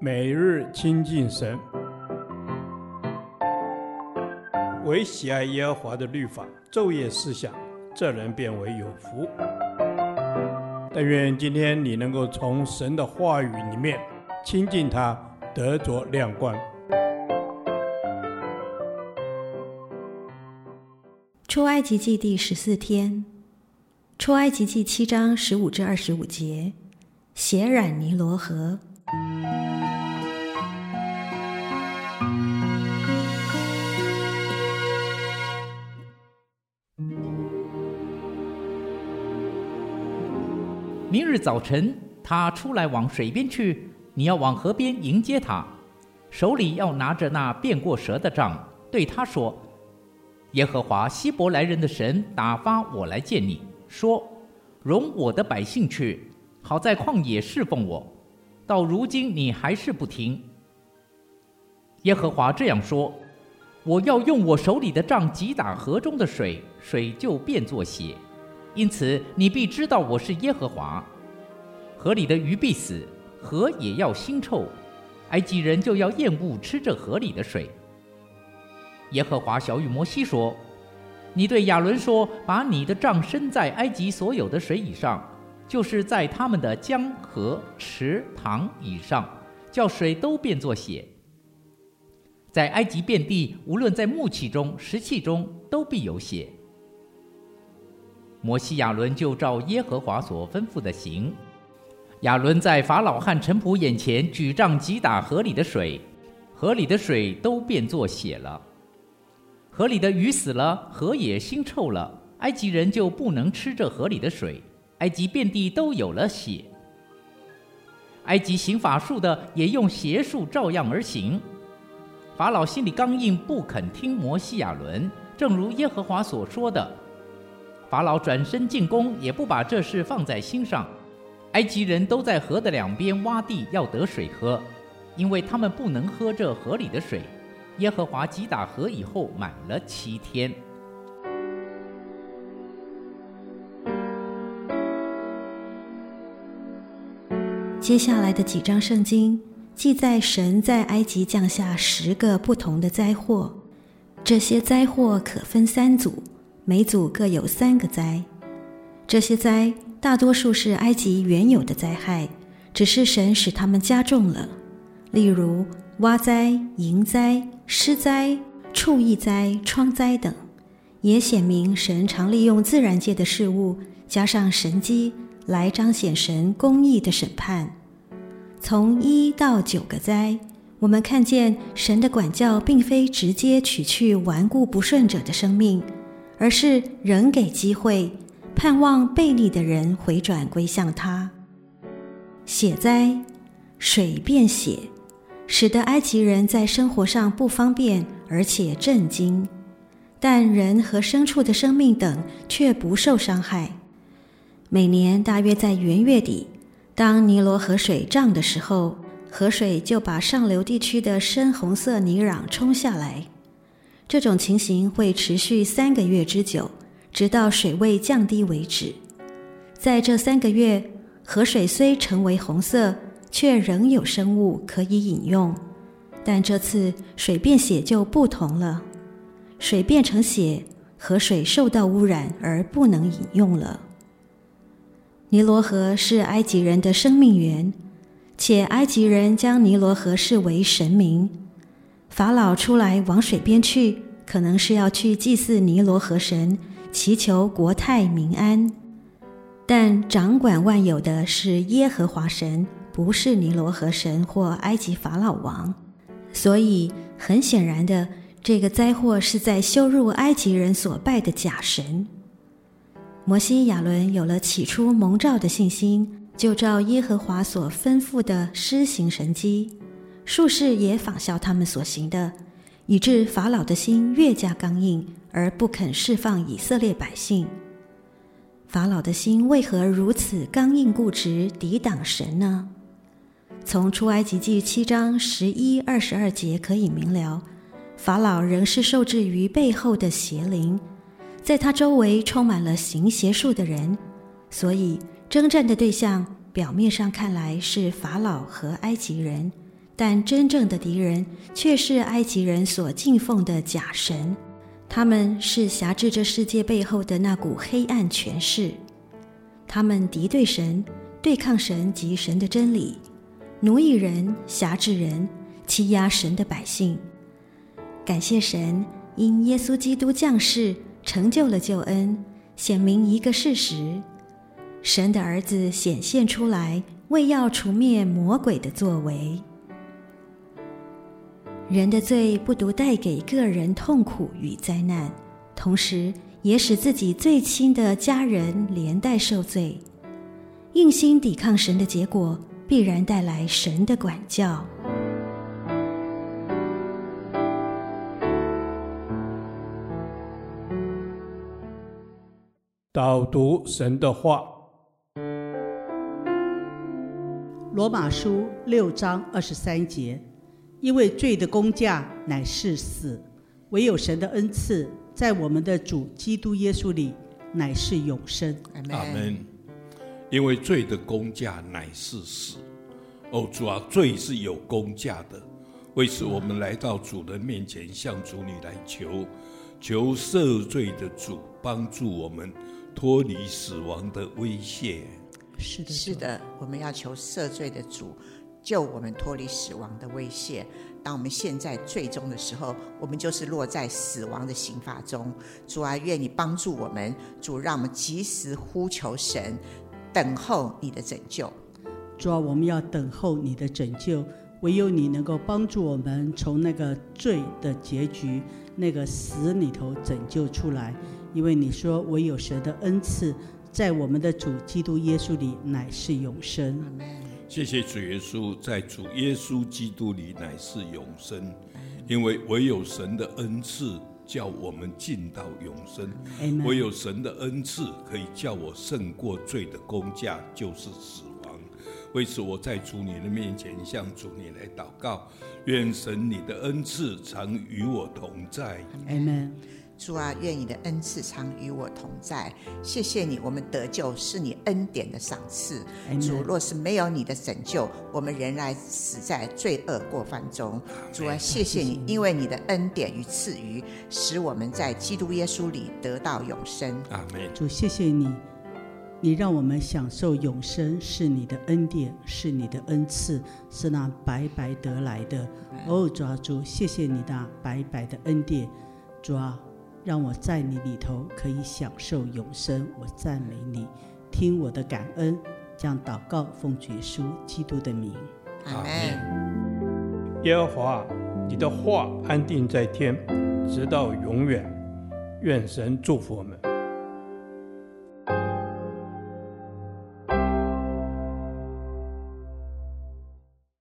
每日亲近神，唯喜爱耶和华的律法，昼夜思想，这人便为有福。但愿今天你能够从神的话语里面亲近他，得着亮光。出埃及记第十四天，出埃及记七章十五至二十五节，血染尼罗河。明日早晨，他出来往水边去，你要往河边迎接他，手里要拿着那变过蛇的杖，对他说：“耶和华希伯来人的神打发我来见你，说：容我的百姓去，好在旷野侍奉我。到如今你还是不听。耶和华这样说：我要用我手里的杖击打河中的水，水就变作血。”因此，你必知道我是耶和华。河里的鱼必死，河也要腥臭，埃及人就要厌恶吃这河里的水。耶和华晓諭摩西说：“你对亚伦说，把你的杖伸在埃及所有的水以上，就是在他们的江河池塘以上，叫水都变作血。在埃及遍地，无论在木器中、石器中，都必有血。”摩西亚伦就照耶和华所吩咐的行。亚伦在法老和臣仆眼前举杖击打河里的水，河里的水都变作血了。河里的鱼死了，河也腥臭了，埃及人就不能吃这河里的水。埃及遍地都有了血。埃及行法术的也用邪术照样而行。法老心里刚硬，不肯听摩西亚伦，正如耶和华所说的。法老转身进宫，也不把这事放在心上。埃及人都在河的两边挖地，要得水喝，因为他们不能喝这河里的水。耶和华击打河以后，满了七天。接下来的几章圣经记载神在埃及降下十个不同的灾祸，这些灾祸可分三组。每组各有三个灾，这些灾大多数是埃及原有的灾害，只是神使他们加重了。例如蛙灾、蝇灾、狮灾、畜疫灾、疮灾等，也显明神常利用自然界的事物加上神迹来彰显神公义的审判。从一到九个灾，我们看见神的管教并非直接取去顽固不顺者的生命。而是仍给机会，盼望背逆的人回转归向他。血灾，水变血，使得埃及人在生活上不方便，而且震惊；但人和牲畜的生命等却不受伤害。每年大约在元月底，当尼罗河水涨的时候，河水就把上流地区的深红色泥壤冲下来。这种情形会持续三个月之久，直到水位降低为止。在这三个月，河水虽成为红色，却仍有生物可以饮用。但这次水变血就不同了，水变成血，河水受到污染而不能饮用了。尼罗河是埃及人的生命源，且埃及人将尼罗河视为神明。法老出来往水边去，可能是要去祭祀尼罗河神，祈求国泰民安。但掌管万有的是耶和华神，不是尼罗河神或埃及法老王。所以很显然的，这个灾祸是在羞辱埃及人所拜的假神。摩西亚伦有了起初蒙召的信心，就照耶和华所吩咐的施行神迹。术士也仿效他们所行的，以致法老的心越加刚硬，而不肯释放以色列百姓。法老的心为何如此刚硬固执，抵挡神呢？从出埃及记七章十一、二十二节可以明了，法老仍是受制于背后的邪灵，在他周围充满了行邪术的人，所以征战的对象表面上看来是法老和埃及人，但真正的敌人却是埃及人所敬奉的假神。他们是辖制这世界背后的那股黑暗权势。他们敌对神，对抗神及神的真理，奴役人，辖制人，欺压神的百姓。感谢神，因耶稣基督降世，成就了救恩，显明一个事实：神的儿子显现出来，为要除灭魔鬼的作为。人的罪不独带给个人痛苦与灾难，同时也使自己最亲的家人连带受罪。硬心抵抗神的结果，必然带来神的管教。导读神的话，《罗马书》六章二十三节，因为罪的工价乃是死，唯有神的恩赐，在我们的主基督耶稣里乃是永生。阿门。因为罪的工价乃是死。哦，主啊，罪是有工价的，为此我们来到主的面前，向主你来求，求赦罪的主帮助我们。脱离死亡的威胁，是的，是的，我们要求赦罪的主救我们脱离死亡的威胁。当我们现在最终的时候，我们就是落在死亡的刑罚中。主啊，愿你帮助我们，主让我们及时呼求神，等候你的拯救。主啊，我们要等候你的拯救，唯有你能够帮助我们从那个罪的结局、那个死里头拯救出来。因为你说，唯有神的恩赐，在我们的主基督耶稣里乃是永生。谢谢主耶稣，在主耶稣基督里乃是永生。因为唯有神的恩赐，叫我们进到永生。唯有神的恩赐，可以叫我胜过罪的工价，就是死亡。为此，我在主你的面前向主你来祷告，愿神你的恩赐常与我同在。主啊，愿你的恩赐常与我同在。谢谢你，我们得救是你恩典的赏赐。主，若是没有你的拯救，我们仍然死在罪恶过犯中。主啊，谢谢你，因为你的恩典与赐予，使我们在基督耶稣里得到永生。阿门。主，谢谢你，你让我们享受永生，是你的恩典，是你的恩赐，是那白白得来的。哦，主啊，主，谢谢你的白白的恩典。主啊。让我在你里头可以享受永生，我赞美你，听我的感恩，将祷告奉主耶稣基督的名，阿门。耶和华，你的话安定在天，直到永远。愿神祝福我们。